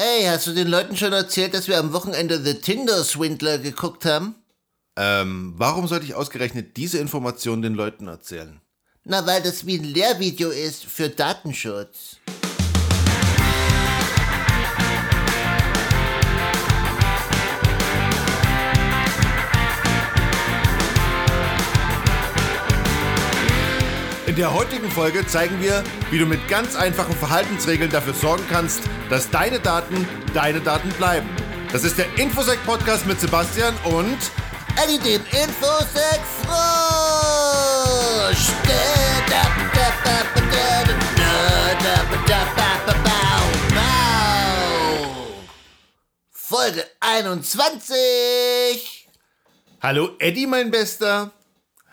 Hey, hast du den Leuten schon erzählt, dass wir am Wochenende The Tinder Swindler geguckt haben? Ähm, warum sollte ich ausgerechnet diese Information den Leuten erzählen? Na, weil das wie ein Lehrvideo ist für Datenschutz. Der heutigen Folge zeigen wir, wie du mit ganz einfachen Verhaltensregeln dafür sorgen kannst, dass deine Daten deine Daten bleiben. Das ist der Infosec Podcast mit Sebastian und Eddie dem Infosec Frosch. Folge 21. Hallo Eddie, mein Bester.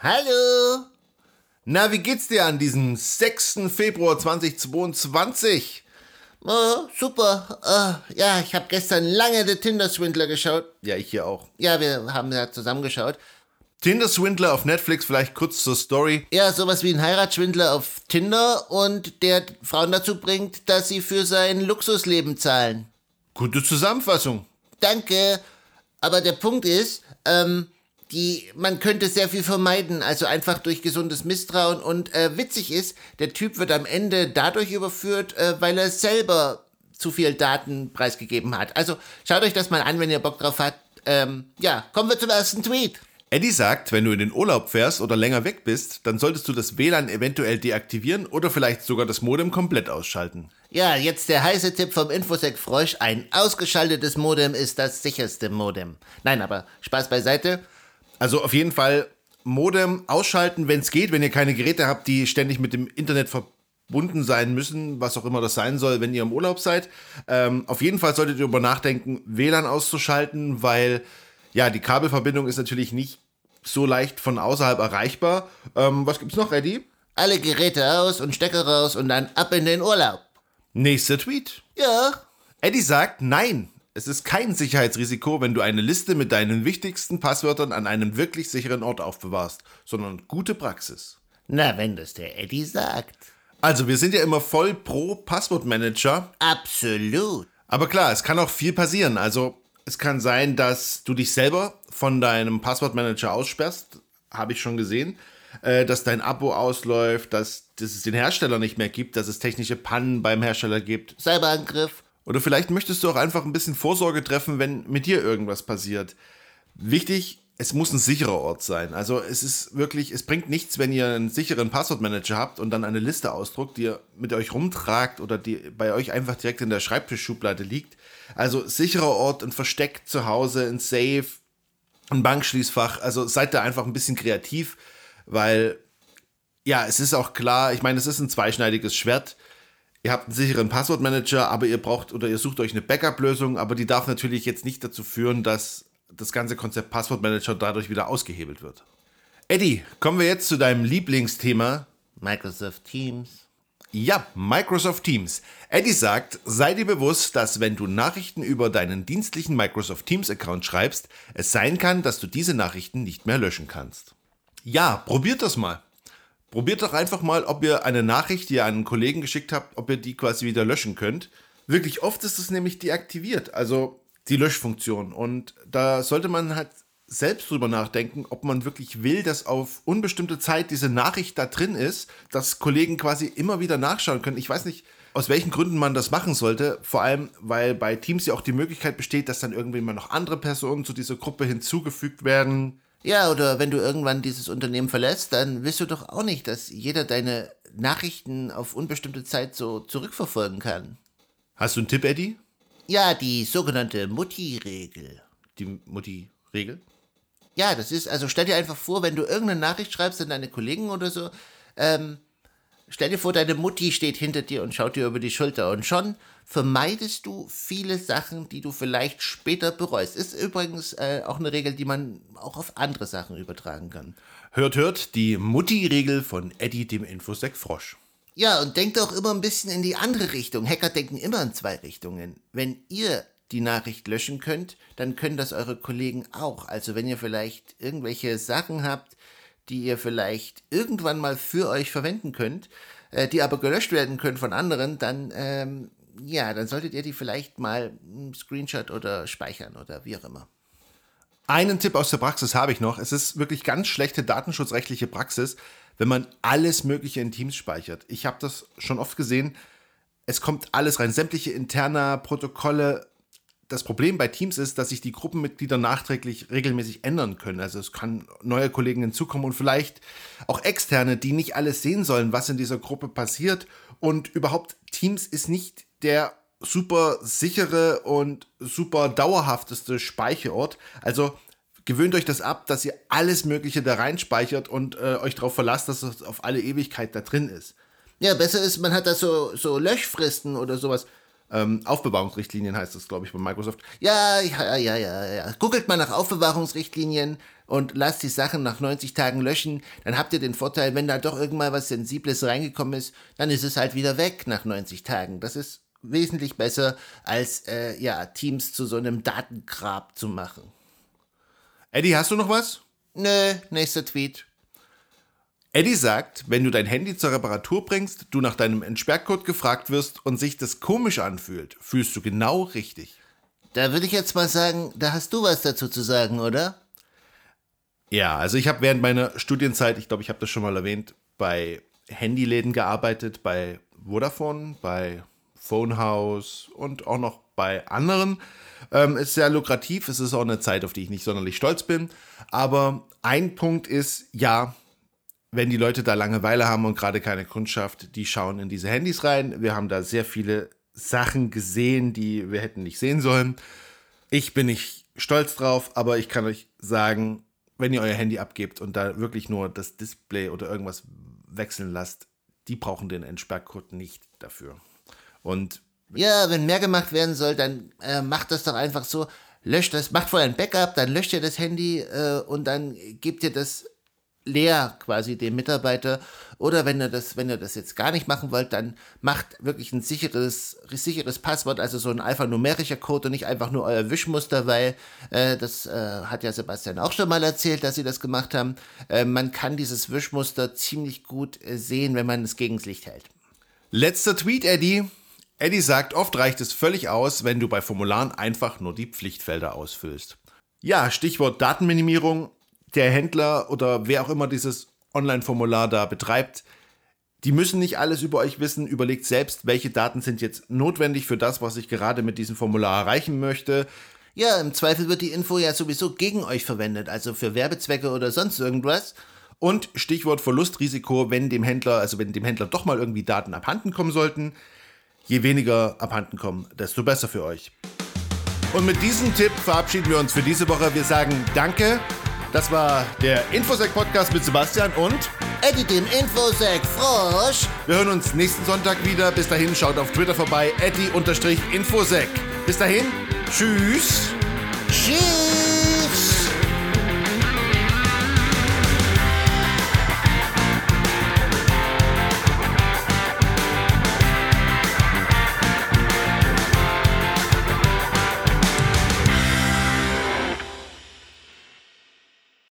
Hallo. Na, wie geht's dir an diesem 6. Februar 2022? Oh, super. Uh, ja, ich habe gestern lange The Tinder Swindler geschaut. Ja, ich hier auch. Ja, wir haben ja zusammen geschaut. Tinder Swindler auf Netflix, vielleicht kurz zur Story. Ja, sowas wie ein Heiratsschwindler auf Tinder und der Frauen dazu bringt, dass sie für sein Luxusleben zahlen. Gute Zusammenfassung. Danke. Aber der Punkt ist, ähm, die, man könnte sehr viel vermeiden, also einfach durch gesundes Misstrauen. Und äh, witzig ist, der Typ wird am Ende dadurch überführt, äh, weil er selber zu viel Daten preisgegeben hat. Also schaut euch das mal an, wenn ihr Bock drauf habt. Ähm, ja, kommen wir zum ersten Tweet. Eddie sagt, wenn du in den Urlaub fährst oder länger weg bist, dann solltest du das WLAN eventuell deaktivieren oder vielleicht sogar das Modem komplett ausschalten. Ja, jetzt der heiße Tipp vom Infosec Frosch. Ein ausgeschaltetes Modem ist das sicherste Modem. Nein, aber Spaß beiseite. Also auf jeden Fall Modem ausschalten, wenn es geht, wenn ihr keine Geräte habt, die ständig mit dem Internet verbunden sein müssen, was auch immer das sein soll, wenn ihr im Urlaub seid. Ähm, auf jeden Fall solltet ihr darüber nachdenken, WLAN auszuschalten, weil ja, die Kabelverbindung ist natürlich nicht so leicht von außerhalb erreichbar. Ähm, was gibt's noch, Eddie? Alle Geräte aus und Stecker raus und dann ab in den Urlaub. Nächster Tweet. Ja. Eddie sagt, nein, es ist kein Sicherheitsrisiko, wenn du eine Liste mit deinen wichtigsten Passwörtern an einem wirklich sicheren Ort aufbewahrst, sondern gute Praxis. Na, wenn das der Eddie sagt. Also, wir sind ja immer voll pro Passwortmanager. Absolut. Aber klar, es kann auch viel passieren. Also, es kann sein, dass du dich selber von deinem Passwortmanager aussperrst. Habe ich schon gesehen. Äh, dass dein Abo ausläuft, dass, dass es den Hersteller nicht mehr gibt, dass es technische Pannen beim Hersteller gibt. Cyberangriff. Oder vielleicht möchtest du auch einfach ein bisschen Vorsorge treffen, wenn mit dir irgendwas passiert. Wichtig, es muss ein sicherer Ort sein. Also es ist wirklich, es bringt nichts, wenn ihr einen sicheren Passwortmanager habt und dann eine Liste ausdruckt, die ihr mit euch rumtragt oder die bei euch einfach direkt in der Schreibtischschublade liegt. Also sicherer Ort, ein Versteck zu Hause, ein Safe, ein Bankschließfach. Also seid da einfach ein bisschen kreativ, weil ja, es ist auch klar, ich meine, es ist ein zweischneidiges Schwert ihr habt einen sicheren Passwortmanager, aber ihr braucht oder ihr sucht euch eine Backup-Lösung, aber die darf natürlich jetzt nicht dazu führen, dass das ganze Konzept Passwortmanager dadurch wieder ausgehebelt wird. Eddie, kommen wir jetzt zu deinem Lieblingsthema. Microsoft Teams. Ja, Microsoft Teams. Eddie sagt, sei dir bewusst, dass wenn du Nachrichten über deinen dienstlichen Microsoft Teams Account schreibst, es sein kann, dass du diese Nachrichten nicht mehr löschen kannst. Ja, probiert das mal. Probiert doch einfach mal, ob ihr eine Nachricht, die ihr einen Kollegen geschickt habt, ob ihr die quasi wieder löschen könnt. Wirklich oft ist es nämlich deaktiviert, also die Löschfunktion. Und da sollte man halt selbst drüber nachdenken, ob man wirklich will, dass auf unbestimmte Zeit diese Nachricht da drin ist, dass Kollegen quasi immer wieder nachschauen können. Ich weiß nicht, aus welchen Gründen man das machen sollte. Vor allem, weil bei Teams ja auch die Möglichkeit besteht, dass dann irgendwie mal noch andere Personen zu dieser Gruppe hinzugefügt werden. Ja, oder wenn du irgendwann dieses Unternehmen verlässt, dann willst du doch auch nicht, dass jeder deine Nachrichten auf unbestimmte Zeit so zurückverfolgen kann. Hast du einen Tipp, Eddie? Ja, die sogenannte Mutti-Regel. Die Mutti-Regel? Ja, das ist, also stell dir einfach vor, wenn du irgendeine Nachricht schreibst an deine Kollegen oder so, ähm, Stell dir vor, deine Mutti steht hinter dir und schaut dir über die Schulter und schon vermeidest du viele Sachen, die du vielleicht später bereust. Ist übrigens äh, auch eine Regel, die man auch auf andere Sachen übertragen kann. Hört, hört, die Mutti-Regel von Eddie, dem Infosec Frosch. Ja, und denkt auch immer ein bisschen in die andere Richtung. Hacker denken immer in zwei Richtungen. Wenn ihr die Nachricht löschen könnt, dann können das eure Kollegen auch. Also wenn ihr vielleicht irgendwelche Sachen habt, die ihr vielleicht irgendwann mal für euch verwenden könnt, äh, die aber gelöscht werden können von anderen, dann ähm, ja, dann solltet ihr die vielleicht mal Screenshot oder speichern oder wie auch immer. Einen Tipp aus der Praxis habe ich noch. Es ist wirklich ganz schlechte datenschutzrechtliche Praxis, wenn man alles Mögliche in Teams speichert. Ich habe das schon oft gesehen. Es kommt alles rein, sämtliche interner Protokolle. Das Problem bei Teams ist, dass sich die Gruppenmitglieder nachträglich regelmäßig ändern können. Also es kann neue Kollegen hinzukommen und vielleicht auch externe, die nicht alles sehen sollen, was in dieser Gruppe passiert. Und überhaupt, Teams ist nicht der super sichere und super dauerhafteste Speicherort. Also gewöhnt euch das ab, dass ihr alles Mögliche da reinspeichert und äh, euch darauf verlasst, dass es auf alle Ewigkeit da drin ist. Ja, besser ist, man hat da so, so Löschfristen oder sowas. Ähm, Aufbewahrungsrichtlinien heißt das, glaube ich, bei Microsoft. Ja, ja, ja, ja, ja. Googelt mal nach Aufbewahrungsrichtlinien und lasst die Sachen nach 90 Tagen löschen. Dann habt ihr den Vorteil, wenn da doch irgendwann was Sensibles reingekommen ist, dann ist es halt wieder weg nach 90 Tagen. Das ist wesentlich besser, als äh, ja, Teams zu so einem Datengrab zu machen. Eddie, hast du noch was? Nö, nächster Tweet. Eddie sagt, wenn du dein Handy zur Reparatur bringst, du nach deinem Entsperrcode gefragt wirst und sich das komisch anfühlt, fühlst du genau richtig. Da würde ich jetzt mal sagen, da hast du was dazu zu sagen, oder? Ja, also ich habe während meiner Studienzeit, ich glaube, ich habe das schon mal erwähnt, bei Handyläden gearbeitet, bei Vodafone, bei Phonehouse und auch noch bei anderen. Ähm, ist sehr lukrativ, es ist auch eine Zeit, auf die ich nicht sonderlich stolz bin. Aber ein Punkt ist, ja, wenn die Leute da Langeweile haben und gerade keine Kundschaft, die schauen in diese Handys rein. Wir haben da sehr viele Sachen gesehen, die wir hätten nicht sehen sollen. Ich bin nicht stolz drauf, aber ich kann euch sagen, wenn ihr euer Handy abgebt und da wirklich nur das Display oder irgendwas wechseln lasst, die brauchen den Entsperrcode nicht dafür. Und ja, wenn mehr gemacht werden soll, dann äh, macht das doch einfach so. Löscht das, macht vorher ein Backup, dann löscht ihr das Handy äh, und dann gebt ihr das leer quasi dem Mitarbeiter. Oder wenn ihr das, wenn ihr das jetzt gar nicht machen wollt, dann macht wirklich ein sicheres, sicheres Passwort, also so ein alphanumerischer Code und nicht einfach nur euer Wischmuster, weil äh, das äh, hat ja Sebastian auch schon mal erzählt, dass sie das gemacht haben. Äh, man kann dieses Wischmuster ziemlich gut äh, sehen, wenn man es gegen das Licht hält. Letzter Tweet, Eddie. Eddie sagt, oft reicht es völlig aus, wenn du bei Formularen einfach nur die Pflichtfelder ausfüllst. Ja, Stichwort Datenminimierung. Der Händler oder wer auch immer dieses Online-Formular da betreibt, die müssen nicht alles über euch wissen. Überlegt selbst, welche Daten sind jetzt notwendig für das, was ich gerade mit diesem Formular erreichen möchte. Ja, im Zweifel wird die Info ja sowieso gegen euch verwendet, also für Werbezwecke oder sonst irgendwas. Und Stichwort Verlustrisiko, wenn dem Händler, also wenn dem Händler doch mal irgendwie Daten abhanden kommen sollten, Je weniger abhanden kommen, desto besser für euch. Und mit diesem Tipp verabschieden wir uns für diese Woche. Wir sagen Danke. Das war der Infosec-Podcast mit Sebastian und Eddie dem Infosec Frosch. Wir hören uns nächsten Sonntag wieder. Bis dahin schaut auf Twitter vorbei, Eddie-Infosec. Bis dahin, tschüss.